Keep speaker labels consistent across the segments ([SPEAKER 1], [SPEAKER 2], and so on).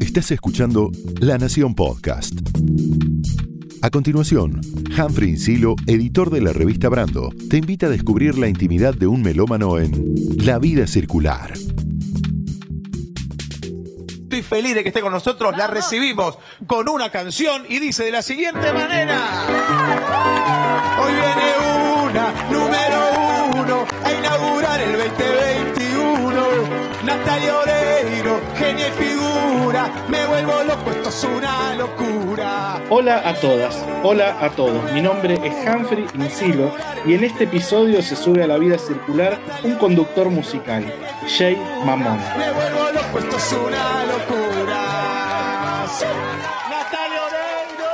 [SPEAKER 1] Estás escuchando La Nación Podcast. A continuación, Humphrey Insilo, editor de la revista Brando, te invita a descubrir la intimidad de un melómano en La vida circular.
[SPEAKER 2] Estoy feliz de que esté con nosotros. La recibimos con una canción y dice de la siguiente manera. Hoy viene una número uno a inaugurar el 2021. Natalia Oreiro, genia y figura. Me vuelvo loco, esto es una locura.
[SPEAKER 3] Hola a todas, hola a todos. Mi nombre es Humphrey Insilo y en este episodio se sube a la vida circular un conductor musical, Jay Mamón.
[SPEAKER 2] Me vuelvo loco, esto es una locura. Natalia Oreiro.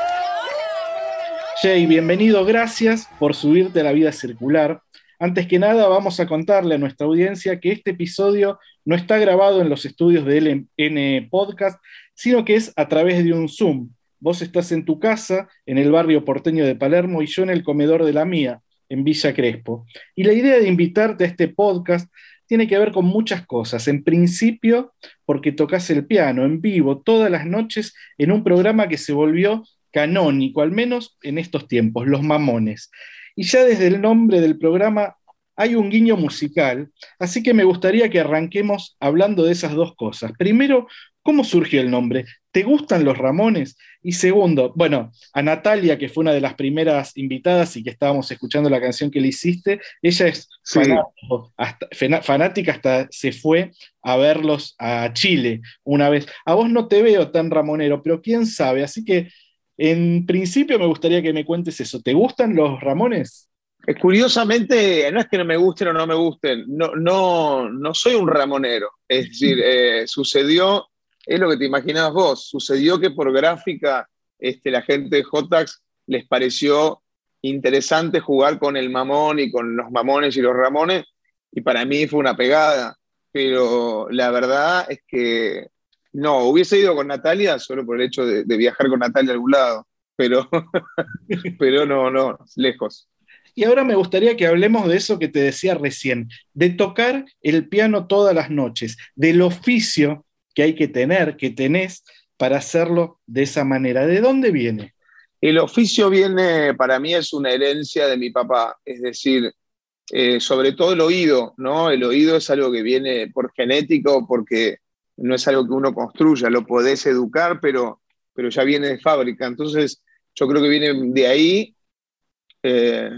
[SPEAKER 3] Jay, bienvenido, gracias por subirte a la vida circular. Antes que nada, vamos a contarle a nuestra audiencia que este episodio no está grabado en los estudios de LN Podcast, sino que es a través de un Zoom. Vos estás en tu casa, en el barrio porteño de Palermo, y yo en el comedor de la mía, en Villa Crespo. Y la idea de invitarte a este podcast tiene que ver con muchas cosas. En principio, porque tocas el piano en vivo todas las noches en un programa que se volvió canónico, al menos en estos tiempos, Los Mamones. Y ya desde el nombre del programa hay un guiño musical, así que me gustaría que arranquemos hablando de esas dos cosas. Primero, ¿cómo surgió el nombre? ¿Te gustan los Ramones? Y segundo, bueno, a Natalia, que fue una de las primeras invitadas y que estábamos escuchando la canción que le hiciste, ella es
[SPEAKER 4] Sí.
[SPEAKER 3] fanático, hasta- fena- fanática, hasta se fue a verlos a Chile una vez. A vos no te veo tan ramonero, pero quién sabe, así que en principio me gustaría que me cuentes eso. ¿Te gustan los Ramones?
[SPEAKER 4] Eh, Curiosamente, no es que no me gusten o no me gusten, no, no, no soy un ramonero. Es decir, eh, sucedió, es lo que te imaginabas vos, sucedió que por gráfica este, la gente de Jotax les pareció interesante jugar con el mamón y con los mamones y los ramones, y para mí fue una pegada. Pero la verdad es que no, hubiese ido con Natalia solo por el hecho de, de viajar con Natalia a algún lado, pero, pero no, no, lejos.
[SPEAKER 3] Y ahora me gustaría que hablemos de eso que te decía recién, de tocar el piano todas las noches, del oficio que hay que tener, que tenés para hacerlo de esa manera. ¿De dónde viene?
[SPEAKER 4] El oficio viene, para mí es una herencia de mi papá, es decir, eh, sobre todo el oído, ¿no? El oído es algo que viene por genético, porque no es algo que uno construya, lo podés educar, pero, pero ya viene de fábrica. Entonces, yo creo que viene de ahí. Eh,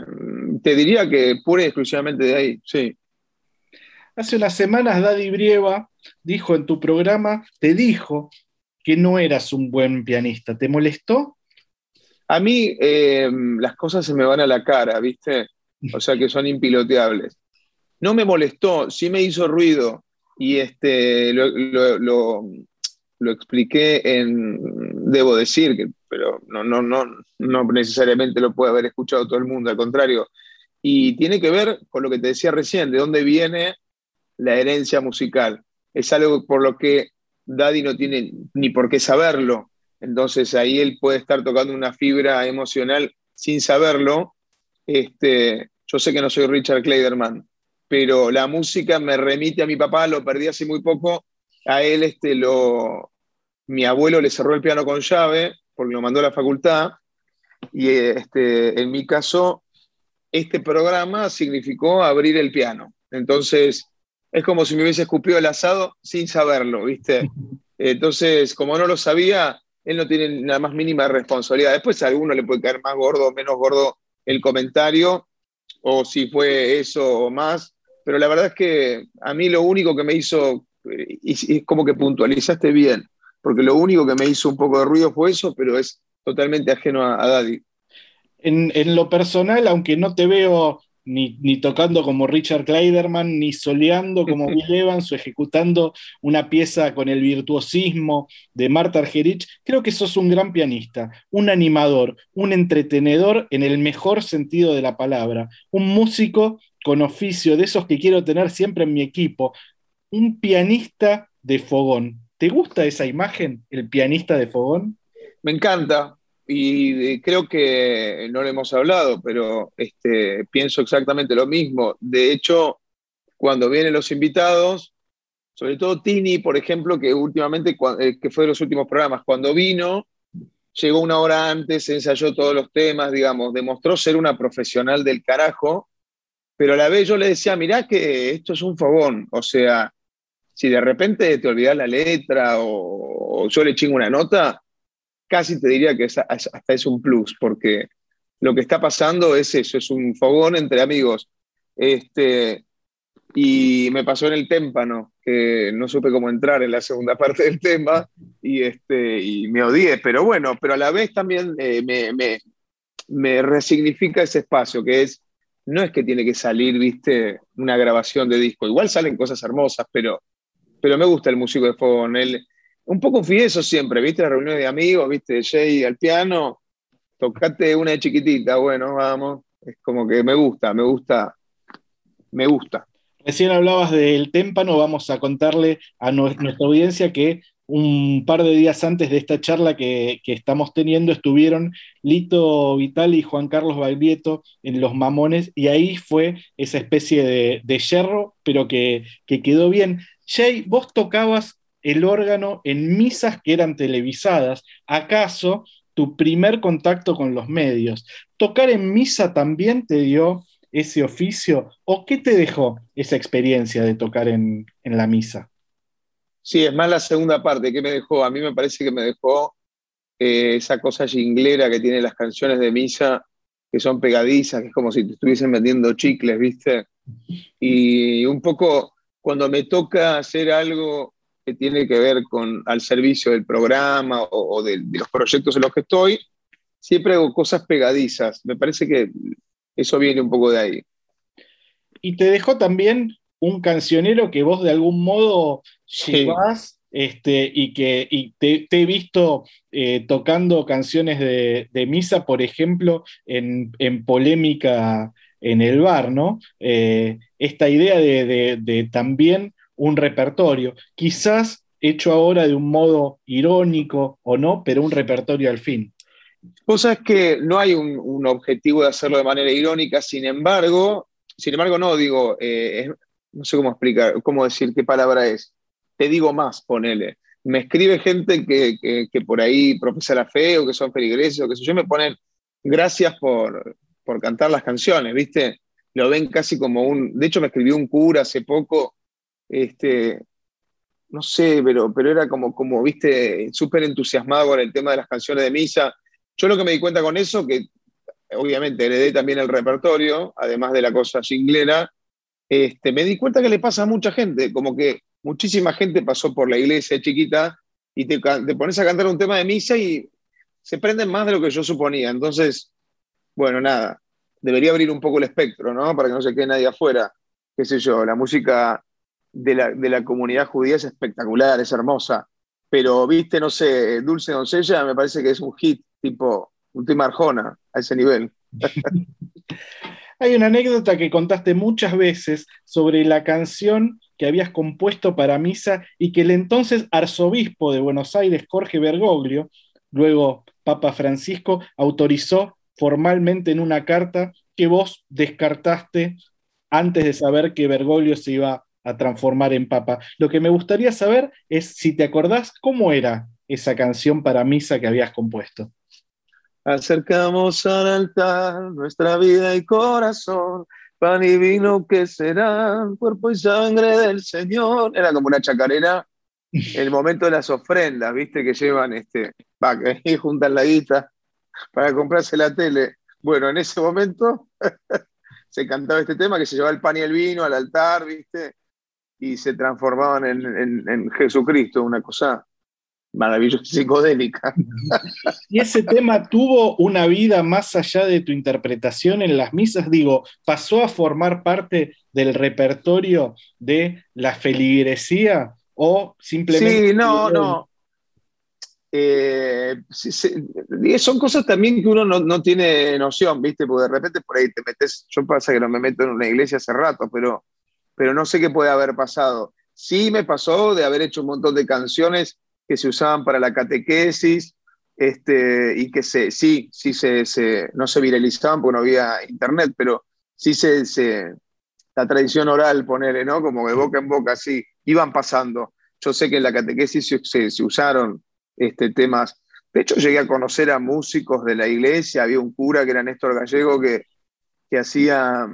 [SPEAKER 4] te diría que pura y exclusivamente de ahí, sí.
[SPEAKER 3] Hace unas semanas Daddy Brieva dijo en tu programa, te dijo que no eras un buen pianista. ¿Te molestó?
[SPEAKER 4] A mí eh, las cosas se me van a la cara, ¿viste? O sea que son impiloteables. No me molestó, sí me hizo ruido y este, lo, lo- lo- lo expliqué en, debo decir, que, pero no, no, no, no necesariamente lo puede haber escuchado todo el mundo, al contrario. Y tiene que ver con lo que te decía recién, de dónde viene la herencia musical. Es algo por lo que Daddy no tiene ni por qué saberlo. Entonces ahí él puede estar tocando una fibra emocional sin saberlo. Este, yo sé que no soy Richard Kleiderman, pero la música me remite a mi papá, lo perdí hace muy poco. A él este, lo, mi abuelo le cerró el piano con llave porque lo mandó a la facultad. Y este, en mi caso, este programa significó abrir el piano. Entonces, es como si me hubiese escupido el asado sin saberlo, ¿viste? Entonces, como no lo sabía, él no tiene la más mínima responsabilidad. Después a alguno le puede caer más gordo o menos gordo el comentario, o si fue eso o más, pero la verdad es que a mí lo único que me hizo, eh, y es como que puntualizaste bien, porque lo único que me hizo un poco de ruido fue eso, pero es totalmente ajeno a, a Daddy.
[SPEAKER 3] En, en lo personal, aunque no te veo ni, ni tocando como Richard Kleiderman, ni soleando como Bill Evans o ejecutando una pieza con el virtuosismo de Marta Argerich, creo que sos un gran pianista, un animador, un entretenedor en el mejor sentido de la palabra, un músico con oficio de esos que quiero tener siempre en mi equipo, un pianista de fogón. ¿Te gusta esa imagen, el pianista de fogón?
[SPEAKER 4] Me encanta, y eh, creo que no lo hemos hablado, pero este, pienso exactamente lo mismo. De hecho, cuando vienen los invitados, sobre todo Tini, por ejemplo, que últimamente, eh, que fue de los últimos programas, cuando vino, llegó una hora antes, ensayó todos los temas, digamos, demostró ser una profesional del carajo, pero a la vez yo le decía, mirá que esto es un fogón, o sea, si de repente te olvidas la letra o, yo le chingo una nota, casi te diría que hasta es un plus, porque lo que está pasando es eso, es un fogón entre amigos. Este, y me pasó en el témpano, que no supe cómo entrar en la segunda parte del tema y, este, y me odié, pero bueno, pero a la vez también eh, me, me, me resignifica ese espacio, que es, no es que tiene que salir, viste, una grabación de disco, igual salen cosas hermosas, pero pero me gusta el músico de fogón. un poco fui eso siempre, ¿viste? La reunión de amigos, ¿viste? Jay al piano, tocate una de chiquitita, bueno, vamos. Es como que me gusta, me gusta, me gusta.
[SPEAKER 3] Recién hablabas del témpano, vamos a contarle a nuestra audiencia que un par de días antes de esta charla que, estamos teniendo estuvieron Lito Vital y Juan Carlos Balbieto en Los Mamones y ahí fue esa especie de, yerro, pero que quedó bien. Jay, vos tocabas el órgano en misas que eran televisadas. ¿Acaso tu primer contacto con los medios? ¿Tocar en misa también te dio ese oficio? ¿O qué te dejó esa experiencia de tocar en, la misa?
[SPEAKER 4] Sí, es más la segunda parte. ¿Qué me dejó? A mí me parece que me dejó eh, esa cosa jinglera que tienen las canciones de misa, que son pegadizas, que es como si te estuviesen vendiendo chicles, ¿viste? Y un poco cuando me toca hacer algo que tiene que ver con al servicio del programa o, de, los proyectos en los que estoy, siempre hago cosas pegadizas. Me parece que eso viene un poco de ahí.
[SPEAKER 3] Y te dejó también un cancionero que vos de algún modo llevas este, y que te, he visto eh, tocando canciones de, misa, por ejemplo, en, en polémica en el bar, ¿no? Eh, esta idea de, también un repertorio, quizás hecho ahora de un modo irónico o no, pero un repertorio al fin.
[SPEAKER 4] Vos sabés que no hay un, objetivo de hacerlo de manera irónica, sin embargo, sin embargo, no digo, eh, no sé cómo explicar, cómo decir qué palabra es. Te digo más, ponele. Me escribe gente que, que, por ahí profesa fe o que son feligreses o que sé yo, me ponen gracias por, por cantar las canciones, ¿viste? Lo ven casi como un... De hecho, me escribió un cura hace poco, este, no sé, pero, pero era como, como viste, súper entusiasmado con el tema de las canciones de misa. Yo lo que me di cuenta con eso, que obviamente heredé también el repertorio, además de la cosa jinglera, este, me di cuenta que le pasa a mucha gente, como que muchísima gente pasó por la iglesia chiquita y te, te pones a cantar un tema de misa y se prenden más de lo que yo suponía. Entonces, bueno, nada, debería abrir un poco el espectro, ¿no? Para que no se quede nadie afuera. Qué sé yo, la música de la, comunidad judía es espectacular, es hermosa. Pero, viste, no sé, Dulce Doncella me parece que es un hit, tipo, un tema arjona, a ese nivel.
[SPEAKER 3] Hay una anécdota que contaste muchas veces sobre la canción que habías compuesto para misa y que el entonces arzobispo de Buenos Aires, Jorge Bergoglio, luego Papa Francisco, autorizó formalmente en una carta que vos descartaste antes de saber que Bergoglio se iba a transformar en papa. Lo que me gustaría saber es si te acordás cómo era esa canción para misa que habías compuesto.
[SPEAKER 4] Acercamos al altar nuestra vida y corazón, pan y vino que serán cuerpo y sangre del Señor. Era como una chacarera, el momento de las ofrendas, viste, que llevan este, va, que juntan la guita para comprarse la tele. Bueno, en ese momento se cantaba este tema que se llevaba el pan y el vino al altar, ¿viste? Y se transformaban en, Jesucristo, una cosa maravillosa, psicodélica.
[SPEAKER 3] ¿Y ese tema tuvo una vida más allá de tu interpretación en las misas? Digo, ¿pasó a formar parte del repertorio de la feligresía o simplemente...
[SPEAKER 4] Sí, no, no. Eh, son cosas también que uno no, tiene noción, ¿viste? Porque de repente por ahí te metes, yo pasa que no me meto en una iglesia hace rato, pero, pero no sé qué puede haber pasado. Sí me pasó de haber hecho un montón de canciones que se usaban para la catequesis este, y que se, sí, sí se, no se viralizaban porque no había internet, pero sí se, la tradición oral, ponerle, ¿no? Como de boca en boca, sí. iban pasando. Yo sé que en la catequesis se, usaron este, temas. De hecho, llegué a conocer a músicos de la iglesia. Había un cura que era Néstor Gallego que, que hacía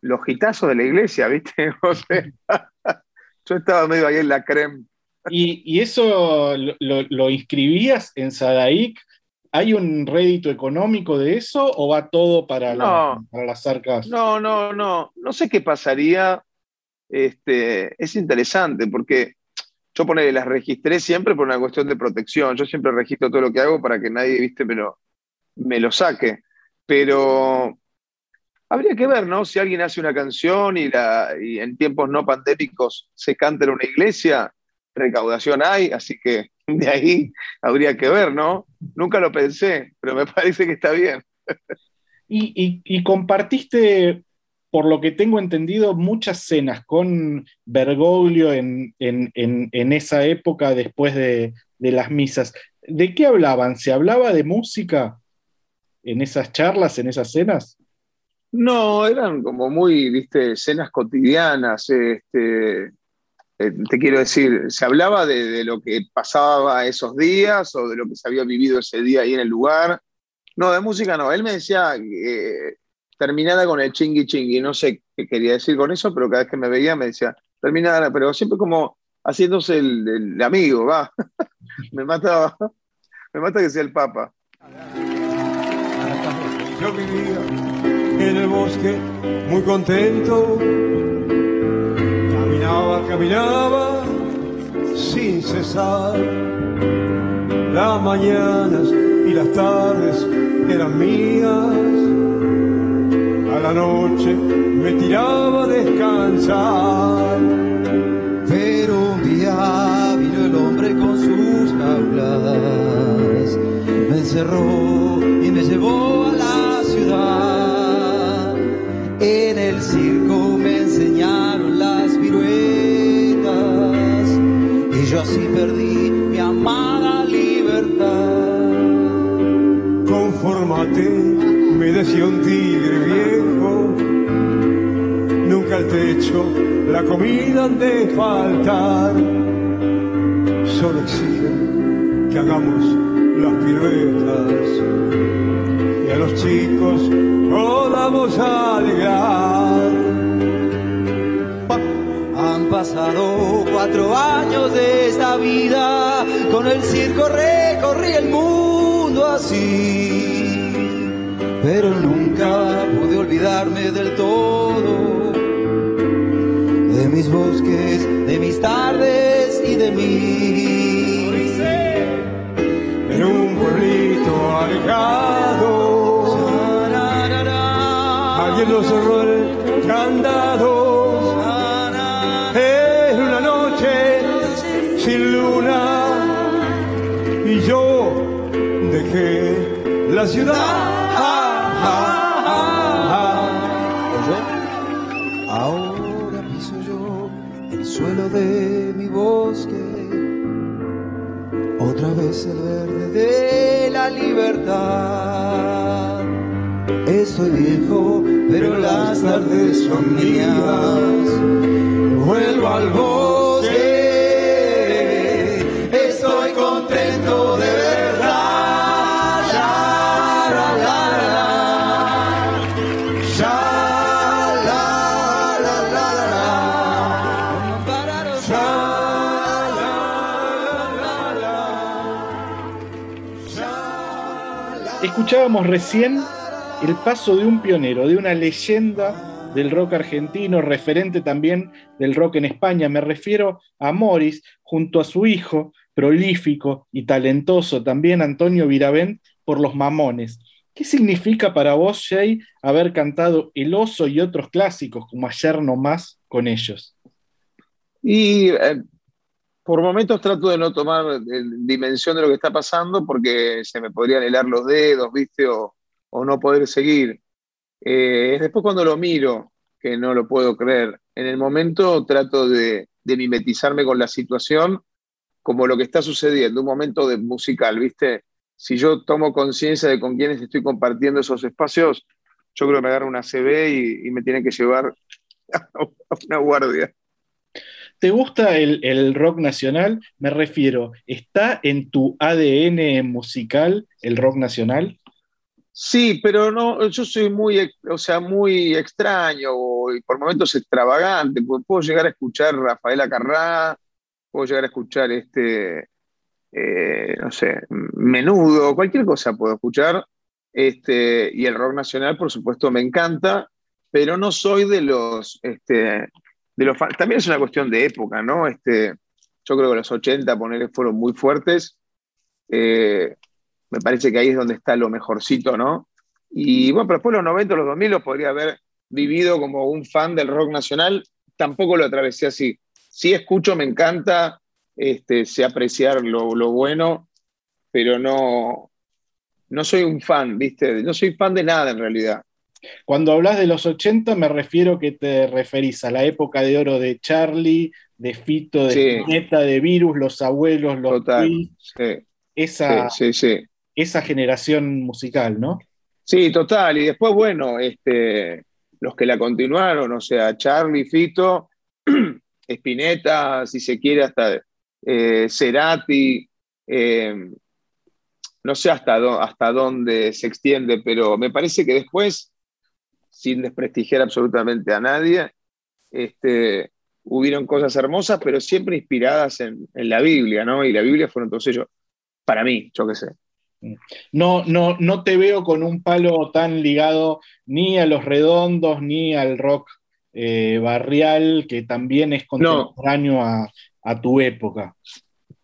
[SPEAKER 4] los gitazos de la iglesia, ¿viste? yo estaba medio ahí en la creme.
[SPEAKER 3] ¿Y, eso lo, inscribías en Sadaic? ¿Hay un rédito económico de eso o va todo para, para las arcas?
[SPEAKER 4] No, no, no. No sé qué pasaría. Este, es interesante porque yo pone, las registré siempre por una cuestión de protección. Yo siempre registro todo lo que hago para que nadie, viste, me lo, me lo saque. Pero habría que ver, ¿no? Si alguien hace una canción y, en tiempos no pandémicos se canta en una iglesia, recaudación hay, así que de ahí habría que ver, ¿no? Nunca lo pensé, pero me parece que está bien.
[SPEAKER 3] Y, compartiste, por lo que tengo entendido, muchas cenas con Bergoglio en, esa época después de, las misas. ¿De qué hablaban? ¿Se hablaba de música en esas charlas, en esas cenas?
[SPEAKER 4] No, eran como muy, viste, cenas cotidianas. Este, eh, te quiero decir, se hablaba de, lo que pasaba esos días o de lo que se había vivido ese día ahí en el lugar. No, de música no. Él me decía terminada con el chingui chingui. No sé qué quería decir con eso, pero cada vez que me veía me decía terminada, pero siempre como haciéndose el, amigo, va. me mata, me mata que sea el Papa.
[SPEAKER 5] Yo vivía en el bosque muy contento caminaba, sin cesar. Las mañanas y las tardes eran mías. A la noche me tiraba a descansar.
[SPEAKER 6] Pero un día vino el hombre con sus jaulas. Me encerró y me llevó a la ciudad. En el circo me enseñaron las yo así perdí mi amada libertad.
[SPEAKER 5] Confórmate, me decía un tigre el techo, la comida han de faltar. Solo exigen que hagamos las piruetas y a los chicos podamos alegrar.
[SPEAKER 6] Pasado cuatro años de esta vida, con el circo recorrí el mundo así, pero nunca pude olvidarme del todo bosques, de mis tardes y de mí.
[SPEAKER 5] En un pueblito alejado, alguien nos cerró el candado la ciudad.
[SPEAKER 6] Vez el verde de la libertad. Estoy viejo, pero las tardes son mías. Vuelvo al
[SPEAKER 3] escuchábamos recién el paso de un pionero, de una leyenda del rock argentino, referente también del rock en España. Me refiero a Morris, junto a su hijo, prolífico y talentoso también, Antonio Viravent, por los mamones. ¿Qué significa para vos, Jay, haber cantado El oso y otros clásicos como ayer nomás con ellos?
[SPEAKER 4] Y eh, por momentos trato de no tomar eh, dimensión de lo que está pasando porque se me podrían helar los dedos, ¿viste? O, no poder seguir. Eh, después cuando lo miro, que no lo puedo creer. En el momento trato de, mimetizarme con la situación como lo que está sucediendo, un momento de musical, ¿viste? Si yo tomo conciencia de con quiénes estoy compartiendo esos espacios, yo creo que me agarro una CB y, y me tiene que llevar a una guardia.
[SPEAKER 3] ¿Te gusta el, el rock nacional? Me refiero, ¿está en tu ADN musical el rock nacional?
[SPEAKER 4] Sí, pero no, yo soy muy, o sea, muy extraño y por momentos extravagante. Puedo llegar a escuchar Rafaela Carrá, puedo llegar a escuchar este, eh, no sé, Menudo, cualquier cosa puedo escuchar. Este, y el rock nacional, por supuesto, me encanta, pero no soy de los, este, de también es una cuestión de época, ¿no? Este, yo creo que los 80, ponerle, fueron muy fuertes. Eh, me parece que ahí es donde está lo mejorcito, ¿no? Y bueno, pero después los 90, los 2000 los podría haber vivido como un fan del rock nacional, tampoco lo atravesé así. Sí escucho, me encanta, este, sé apreciar lo, lo bueno, pero no, no soy un fan, ¿viste? No soy fan de nada en realidad.
[SPEAKER 3] Cuando hablas de los 80, me refiero que te referís a la época de oro de Charlie, de Fito, de
[SPEAKER 4] Sí.
[SPEAKER 3] Spinetta, de Virus, los abuelos, los
[SPEAKER 4] Total. Sí,
[SPEAKER 3] esa,
[SPEAKER 4] sí,
[SPEAKER 3] esa generación musical, ¿no?
[SPEAKER 4] Sí, total. Y después, bueno, este, los que la continuaron, o sea, Charlie, Fito, Spinetta, si se quiere, hasta eh, Cerati, eh, no sé hasta, hasta dónde se extiende, pero me parece que después, sin desprestigiar absolutamente a nadie, este, hubieron cosas hermosas, pero siempre inspiradas en, en la Biblia, ¿no? Y la Biblia fueron todos ellos, para mí, yo qué sé.
[SPEAKER 3] No, no, no te veo con un palo tan ligado ni a los redondos ni al rock eh, barrial, que también es contemporáneo a, a tu época.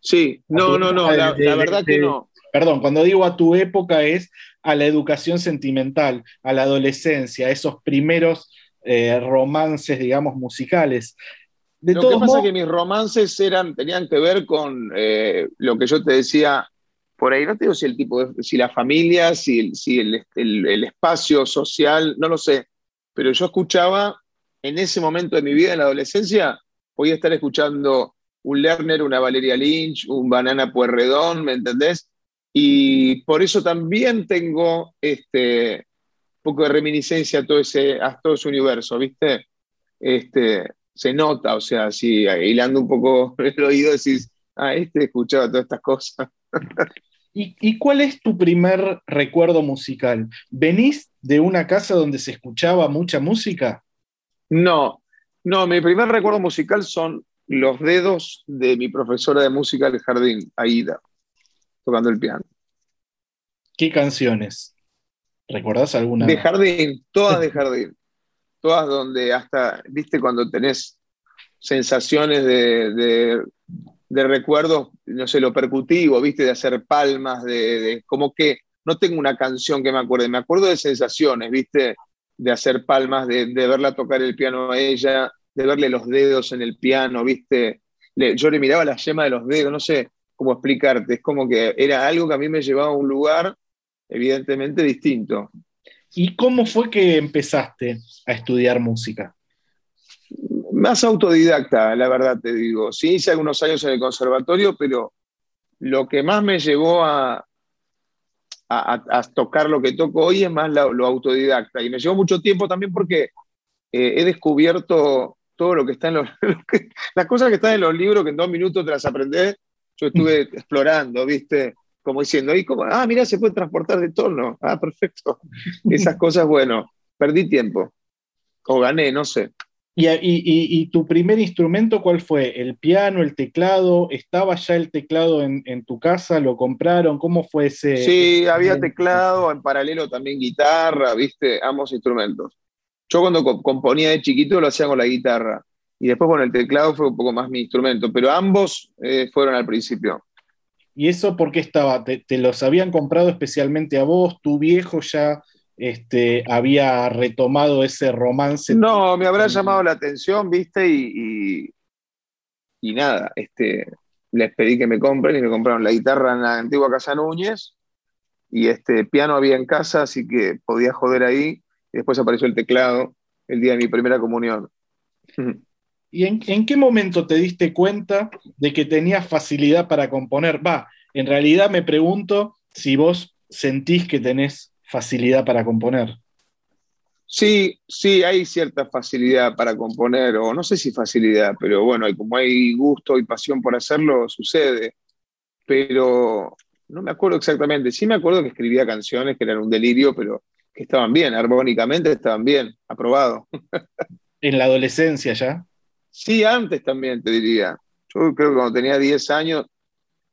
[SPEAKER 4] Sí, no, no, no, la, la verdad que no.
[SPEAKER 3] Perdón, cuando digo a tu época es a la educación sentimental, a la adolescencia, a esos primeros eh, romances, digamos, musicales. De
[SPEAKER 4] Lo que pasa es que mis romances eran, tenían que ver con eh, lo que yo te decía por ahí. No te digo si el tipo, de- si la familia, si, el, si el, el- el espacio social, no lo sé. Pero yo escuchaba en ese momento de mi vida, en la adolescencia, podía estar escuchando un Lerner, una Valeria Lynch, un Banana Puerredón, ¿me entendés? Y por eso también tengo este un poco de reminiscencia a todo ese, a todo ese universo, ¿viste? Este, se nota, o sea, si hilando un poco el oído decís, ah, este escuchaba todas estas cosas.
[SPEAKER 3] ¿y, y cuál es tu primer recuerdo musical? ¿Venís de una casa donde se escuchaba mucha música?
[SPEAKER 4] No, no, mi primer recuerdo musical son los dedos de mi profesora de música del jardín, Aida, tocando el piano.
[SPEAKER 3] ¿Qué canciones? ¿Recordás alguna?
[SPEAKER 4] De jardín, todas de jardín. Todas donde hasta, viste, cuando tenés sensaciones de, de, de recuerdos, no sé, lo percutivo, viste, de hacer palmas, de, de, como que no tengo una canción que me acuerde, me acuerdo de sensaciones, viste, de hacer palmas, de, de verla tocar el piano a ella, de verle los dedos en el piano, viste. Le, yo le miraba la yema de los dedos, no sé cómo explicarte, es como que era algo que a mí me llevaba a un lugar evidentemente distinto.
[SPEAKER 3] ¿Y cómo fue que empezaste a estudiar música?
[SPEAKER 4] Más autodidacta, la verdad te digo. Sí, hice algunos años en el conservatorio, pero lo que más me llevó a, a, a tocar lo que toco hoy es más lo, lo, autodidacta. Y me llevó mucho tiempo también porque eh, he descubierto todo lo que está en los... las cosas que están en los libros que en dos minutos te las aprendés. Yo estuve explorando, ¿viste? como diciendo, y como, ah, mira, se puede transportar de tono. Ah, perfecto. Esas cosas, bueno, perdí tiempo. O gané, no sé.
[SPEAKER 3] ¿Y, y, y tu primer instrumento cuál fue? ¿El piano, el teclado? ¿Estaba ya el teclado en, en, tu casa? ¿Lo compraron? ¿Cómo fue ese?
[SPEAKER 4] Sí, había teclado, en paralelo también guitarra, viste, ambos instrumentos. Yo cuando componía de chiquito lo hacía con la guitarra. Y después con el teclado fue un poco más mi instrumento, pero ambos eh, fueron al principio.
[SPEAKER 3] ¿Y eso por qué estaba? ¿Te, ¿Te, los habían comprado especialmente a vos? ¿Tu viejo ya este, había retomado ese romance?
[SPEAKER 4] No, me habrá llamado la atención, viste, y, y, y, nada, este, les pedí que me compren y me compraron la guitarra en la antigua Casa Núñez y este piano había en casa, así que podía joder ahí. Y después apareció el teclado el día de mi primera comunión.
[SPEAKER 3] ¿Y en, en, qué momento te diste cuenta de que tenías facilidad para componer? Va, en realidad me pregunto si vos sentís que tenés facilidad para componer.
[SPEAKER 4] Sí, sí, hay cierta facilidad para componer, o no sé si facilidad, pero bueno, como hay gusto y pasión por hacerlo, sucede. Pero no me acuerdo exactamente. Sí me acuerdo que escribía canciones que eran un delirio, pero que estaban bien, armónicamente estaban bien, aprobado.
[SPEAKER 3] ¿En la adolescencia ya?
[SPEAKER 4] Sí, antes también, te diría. Yo creo que cuando tenía 10 años,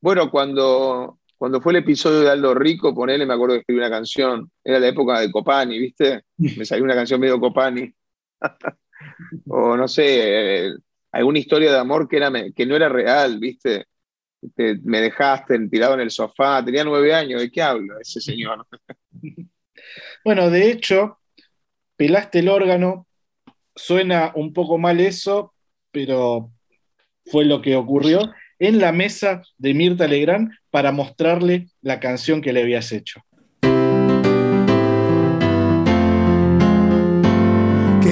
[SPEAKER 4] bueno, cuando, cuando fue el episodio de Aldo Rico, ponele, me acuerdo que escribí una canción. Era la época de Copani, ¿viste? Me salió una canción medio Copani. o no sé, alguna historia de amor que, era, que no era real, ¿viste? me dejaste tirado en el sofá, tenía nueve años, ¿de qué hablo ese señor?
[SPEAKER 3] bueno, de hecho, pelaste el órgano, suena un poco mal eso, pero fue lo que ocurrió en la mesa de Mirta Legrand para mostrarle la canción que le habías hecho.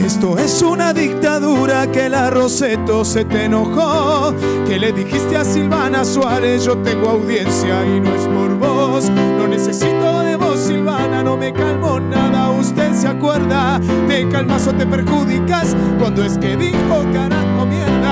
[SPEAKER 7] Esto es una dictadura que la Roseto se te enojó. Que le dijiste a Silvana Suárez, yo tengo audiencia y no es por vos. No necesito de vos, Silvana, no me calmo nada. Usted se acuerda, te calmas o te perjudicas cuando es que dijo carajo mierda.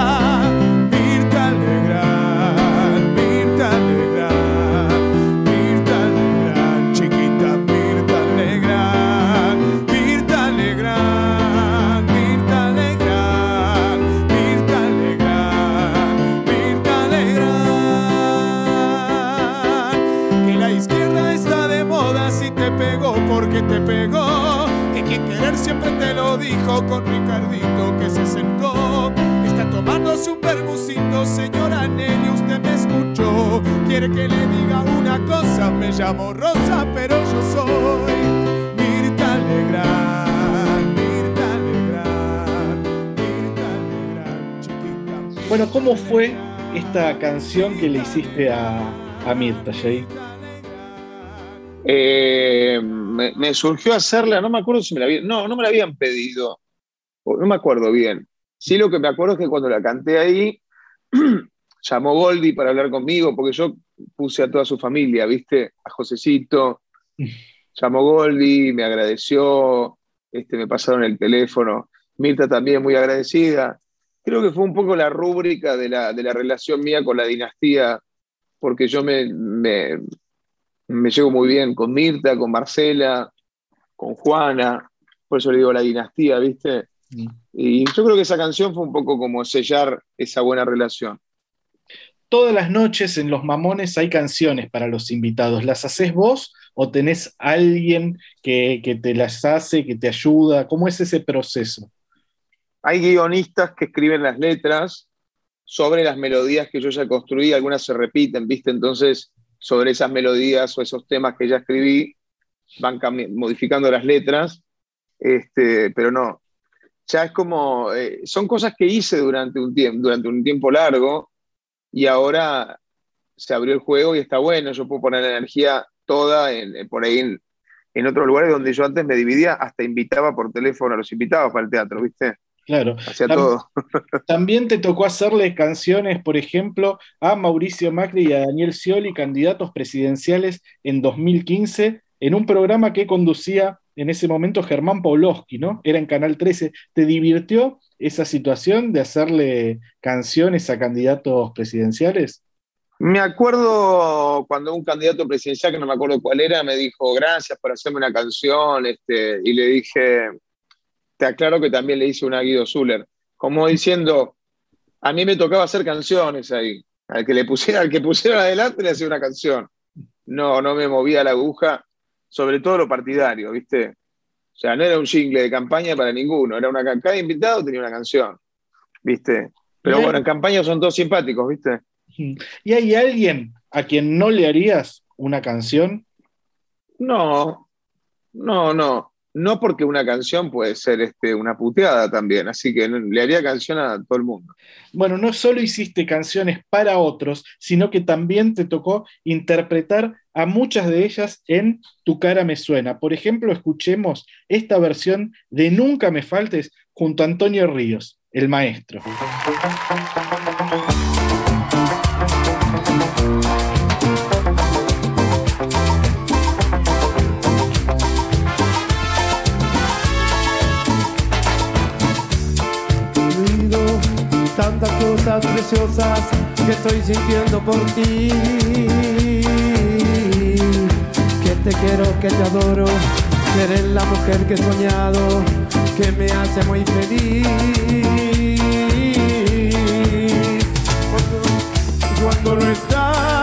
[SPEAKER 3] ¿Cómo fue esta canción que le hiciste a, a Mirta, Jay?
[SPEAKER 4] Eh, me, surgió hacerla, no me acuerdo si me la habían, no, no me la habían pedido, no me acuerdo bien. Sí, lo que me acuerdo es que cuando la canté ahí, llamó Goldi para hablar conmigo, porque yo puse a toda su familia, ¿viste? A Josecito, llamó Goldi, me agradeció, este, me pasaron el teléfono, Mirta también muy agradecida. Creo que fue un poco la rúbrica de la, de la relación mía con la dinastía, porque yo me, me llevo muy bien con Mirta, con Marcela, con Juana, por eso le digo la dinastía, ¿viste? Y yo creo que esa canción fue un poco como sellar esa buena relación.
[SPEAKER 3] Todas las noches en Los Mamones hay canciones para los invitados. ¿Las haces vos o tenés alguien que, que te las hace, que te ayuda? ¿Cómo es ese proceso?
[SPEAKER 4] Hay guionistas que escriben las letras sobre las melodías que yo ya construí, algunas se repiten, ¿viste? Entonces sobre esas melodías o esos temas que ya escribí, van modificando las letras, este, pero no. Ya es como, eh, son cosas que hice durante un, tiempo, durante un tiempo largo y ahora se abrió el juego y está bueno, yo puedo poner la energía toda en, por ahí en, en otros lugares donde yo antes me dividía, hasta invitaba por teléfono a los invitados para el teatro, ¿viste?
[SPEAKER 3] Claro.
[SPEAKER 4] Hacía todo.
[SPEAKER 3] También te tocó hacerle canciones, por ejemplo, a Mauricio Macri y a Daniel Scioli, candidatos presidenciales en 2015, en un programa que conducía en ese momento Germán Pawlowski, ¿no? Era en Canal 13. ¿Te divirtió esa situación de hacerle canciones a candidatos presidenciales?
[SPEAKER 4] Me acuerdo cuando un candidato presidencial, que no me acuerdo cuál era, me dijo, gracias por hacerme una canción, este, y le dije, te aclaro que también le hice una a Guido Zuller, como diciendo, a mí me tocaba hacer canciones ahí, al que le pusiera, al que pusiera adelante le hacía una canción. No, no me movía la aguja, sobre todo lo partidario, ¿viste? O sea, no era un jingle de campaña para ninguno, era una cada invitado tenía una canción, ¿viste? Pero bueno, en campaña son todos simpáticos, ¿viste?
[SPEAKER 3] ¿Y hay alguien a quien no le harías una canción?
[SPEAKER 4] No, no, no. No porque una canción puede ser este, una puteada también, así que le haría canción a todo el mundo.
[SPEAKER 3] Bueno, no solo hiciste canciones para otros, sino que también te tocó interpretar a muchas de ellas en Tu cara me suena. Por ejemplo, escuchemos esta versión de Nunca me faltes junto a Antonio Ríos, el maestro.
[SPEAKER 5] Que estoy sintiendo por ti. Que te quiero, que te adoro, que eres la mujer que he soñado, que me hace muy feliz. Cuando, cuando no estás,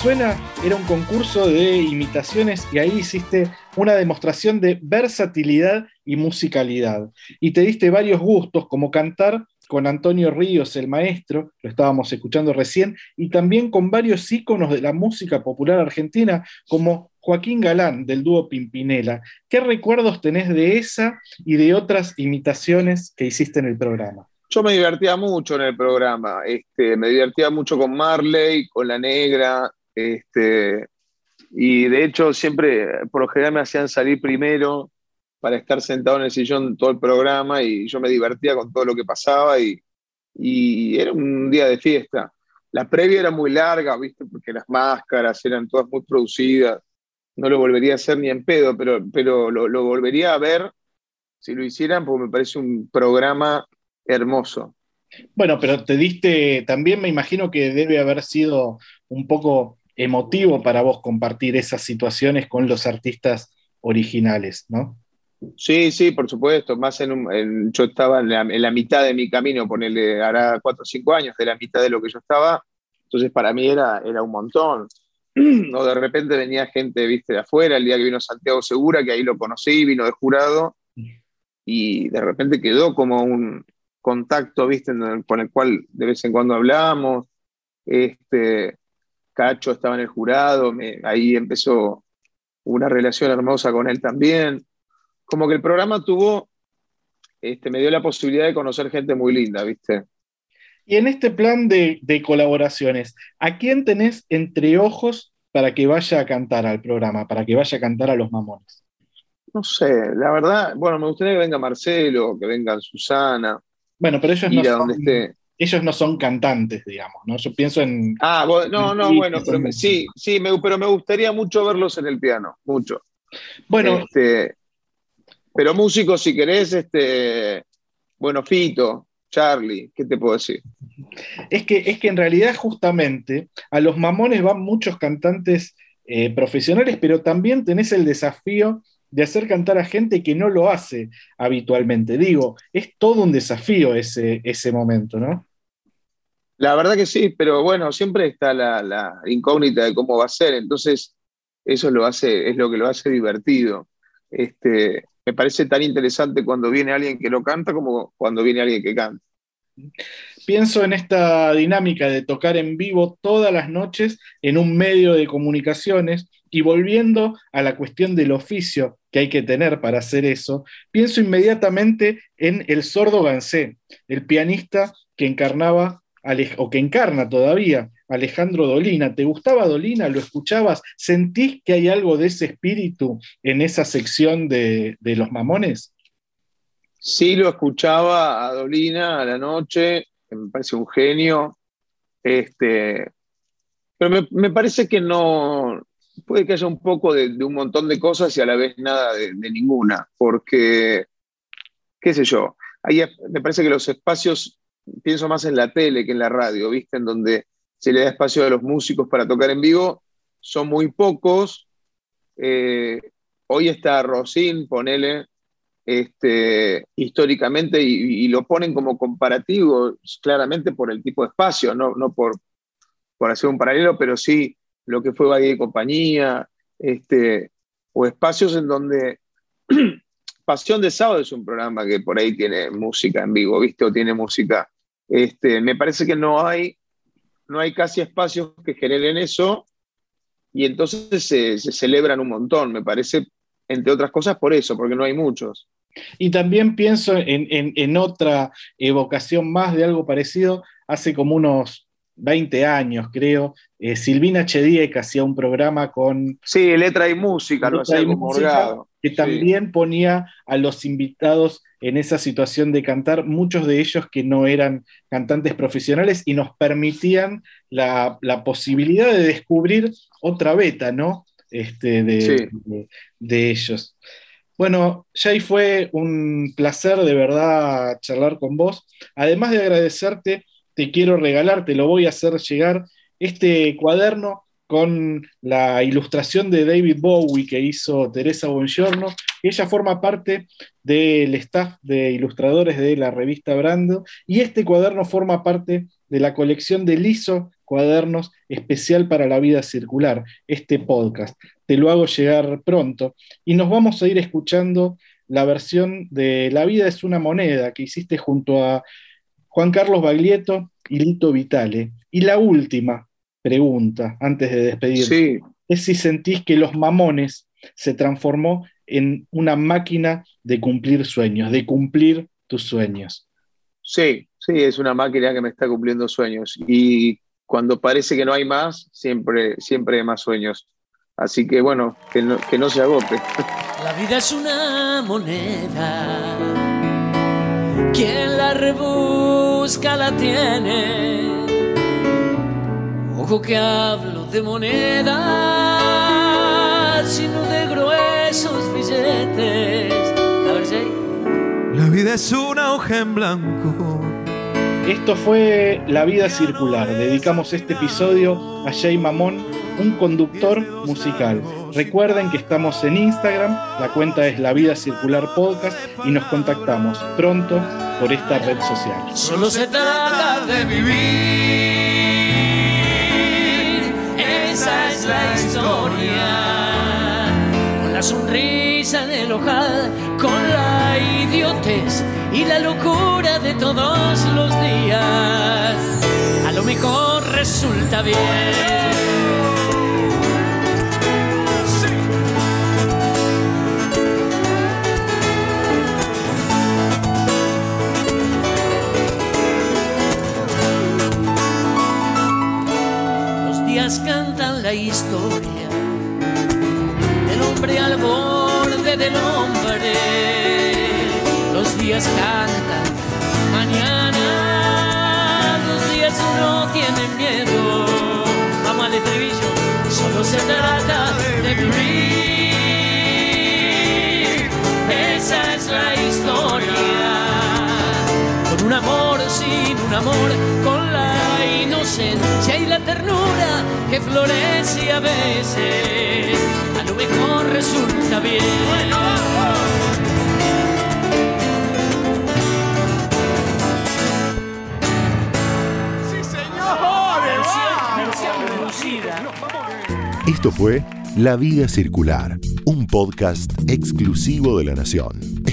[SPEAKER 3] suena era un concurso de imitaciones y ahí hiciste una demostración de versatilidad y musicalidad. Y te diste varios gustos, como cantar con Antonio Ríos, el maestro, lo estábamos escuchando recién, y también con varios íconos de la música popular argentina, como Joaquín Galán, del dúo Pimpinela. ¿Qué recuerdos tenés de esa y de otras imitaciones que hiciste en el programa?
[SPEAKER 4] Yo me divertía mucho en el programa, este, me divertía mucho con Marley, con La Negra, este, y de hecho siempre, por lo general me hacían salir primero para estar sentado en el sillón todo el programa y yo me divertía con todo lo que pasaba y, y era un día de fiesta. La previa era muy larga, ¿viste? Porque las máscaras eran todas muy producidas. No lo volvería a hacer ni en pedo, pero, pero lo, lo volvería a ver si lo hicieran, porque me parece un programa hermoso.
[SPEAKER 3] Bueno, pero te diste, también me imagino que debe haber sido un poco emotivo para vos compartir esas situaciones con los artistas originales, ¿no?
[SPEAKER 4] Sí, sí, por supuesto. Más en, un, en yo estaba en la, mitad de mi camino, ponerle, hará cuatro o cinco años de la mitad de lo que yo estaba. Entonces para mí era, era un montón. o de repente venía gente, viste, de afuera, el día que vino Santiago Segura, que ahí lo conocí, vino de jurado, y de repente quedó como un contacto, viste, con el cual de vez en cuando hablábamos. Este, Cacho estaba en el jurado, me, ahí empezó una relación hermosa con él también. Como que el programa tuvo, este, me dio la posibilidad de conocer gente muy linda, ¿viste?
[SPEAKER 3] Y en este plan de, de, colaboraciones, ¿a quién tenés entre ojos para que vaya a cantar al programa, para que vaya a cantar a los mamones?
[SPEAKER 4] No sé, la verdad, bueno, me gustaría que venga Marcelo, que venga Susana.
[SPEAKER 3] Bueno, pero ellos no, son, ellos no son cantantes, digamos, ¿no? Yo pienso en...
[SPEAKER 4] Ah, no, no, bueno, pero me, sí, sí, me, pero me gustaría mucho verlos en el piano, mucho.
[SPEAKER 3] Bueno,
[SPEAKER 4] este, pero músicos, si querés, este, bueno, Fito, Charlie, ¿qué te puedo decir?
[SPEAKER 3] Es que, es que en realidad justamente a los mamones van muchos cantantes eh, profesionales, pero también tenés el desafío de hacer cantar a gente que no lo hace habitualmente. Digo, es todo un desafío ese, ese momento, ¿no?
[SPEAKER 4] La verdad que sí, pero bueno, siempre está la, incógnita de cómo va a ser, entonces eso lo hace, es lo que lo hace divertido. Este, me parece tan interesante cuando viene alguien que lo canta como cuando viene alguien que canta.
[SPEAKER 3] Pienso en esta dinámica de tocar en vivo todas las noches en un medio de comunicaciones y volviendo a la cuestión del oficio que hay que tener para hacer eso, pienso inmediatamente en el sordo Gansé, el pianista que encarnaba o que encarna todavía Alejandro Dolina. ¿Te gustaba Dolina? ¿Lo escuchabas? ¿Sentís que hay algo de ese espíritu en esa sección de, los mamones?
[SPEAKER 4] Sí, lo escuchaba a Dolina a la noche, me parece un genio. Este, pero me, parece que no. Puede que haya un poco de, un montón de cosas y a la vez nada de, ninguna, porque, qué sé yo, ahí me parece que los espacios, pienso más en la tele que en la radio, ¿viste? En donde se le da espacio a los músicos para tocar en vivo, son muy pocos. Eh, hoy está Rosin, ponele, este, históricamente y, y, lo ponen como comparativo claramente por el tipo de espacio, no, no por, por hacer un paralelo, pero sí lo que fue Valle de Compañía, este, o espacios en donde Pasión de Sábado es un programa que por ahí tiene música en vivo, ¿viste? O tiene música. Este, me parece que no hay, no hay casi espacios que generen eso y entonces se, celebran un montón, me parece, entre otras cosas por eso, porque no hay muchos.
[SPEAKER 3] Y también pienso en, en- en otra evocación más de algo parecido, hace como unos 20 años, creo, eh, Silvina Chediek hacía un programa con
[SPEAKER 4] Sí, letra y música, lo hacía Morgado.
[SPEAKER 3] que
[SPEAKER 4] Sí.
[SPEAKER 3] también ponía a los invitados en esa situación de cantar, muchos de ellos que no eran cantantes profesionales y nos permitían la, la posibilidad de descubrir otra beta, ¿no? Este, de,
[SPEAKER 4] Sí.
[SPEAKER 3] de- de ellos. Bueno, Jay, fue un placer de verdad charlar con vos. Además de agradecerte, te quiero regalar, te lo voy a hacer llegar, este cuaderno con la ilustración de David Bowie que hizo Teresa Bongiorno. Ella forma parte del staff de ilustradores de la revista Brando y este cuaderno forma parte de la colección de Liso Cuadernos especial para la vida circular, este podcast. Te lo hago llegar pronto y nos vamos a ir escuchando la versión de La vida es una moneda que hiciste junto a Juan Carlos Baglietto y Lito Vitale. Y la última pregunta, antes de despedir,
[SPEAKER 4] Sí,
[SPEAKER 3] es si sentís que Los Mamones se transformó en una máquina de cumplir sueños, de cumplir tus sueños.
[SPEAKER 4] sí, sí, es una máquina que me está cumpliendo sueños. Y cuando parece que no hay más, siempre, siempre hay más sueños. Así que bueno, que no, que no se agote.
[SPEAKER 8] La vida es una moneda. Quien la rebusca la tiene. Ojo que hablo de moneda, sino de gruesos billetes. A ver, Jay.
[SPEAKER 5] La vida es una hoja en blanco.
[SPEAKER 3] Esto fue La Vida Circular. Dedicamos este episodio a Jay Mamón, un conductor musical. Recuerden que estamos en Instagram, la cuenta es La Vida Circular Podcast y nos contactamos pronto por esta red social.
[SPEAKER 8] Solo se trata de vivir. Esa es la historia. Con la sonrisa del ojal, con la idiotez y la locura de todos los días. A lo mejor resulta bien. La historia del hombre al borde del hombre. Los días cantan mañana. Los días no tienen miedo. Vamos al estribillo. Solo se trata de vivir. Esa es la historia con un amor sin un amor, con la inocencia y la ternura que florece a veces, a lo mejor resulta bien.
[SPEAKER 7] ¡Sí, señor!
[SPEAKER 1] Esto fue La Vida Circular, un podcast exclusivo de La Nación.